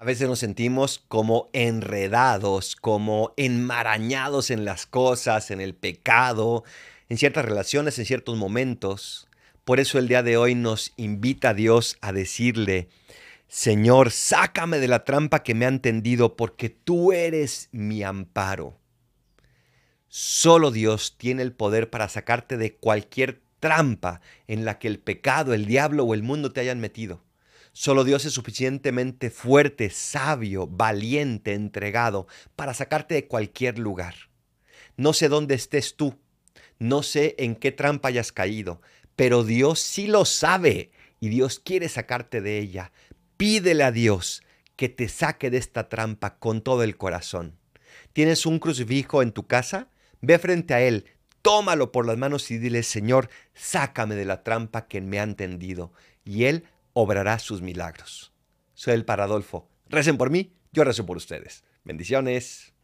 A veces nos sentimos como enredados, como enmarañados en las cosas, en el pecado, en ciertas relaciones, en ciertos momentos. Por eso el día de hoy nos invita a Dios a decirle, Señor, sácame de la trampa que me han tendido porque tú eres mi amparo. Solo Dios tiene el poder para sacarte de cualquier trampa en la que el pecado, el diablo o el mundo te hayan metido. Solo Dios es suficientemente fuerte, sabio, valiente, entregado para sacarte de cualquier lugar. No sé dónde estés tú, no sé en qué trampa hayas caído, pero Dios sí lo sabe y Dios quiere sacarte de ella. Pídele a Dios que te saque de esta trampa con todo el corazón. ¿Tienes un crucifijo en tu casa? Ve frente a Él, tómalo por las manos y dile, Señor, sácame de la trampa que me han tendido. Y Él obrará sus milagros. Soy el Paradolfo. Recen por mí, yo rezo por ustedes. Bendiciones.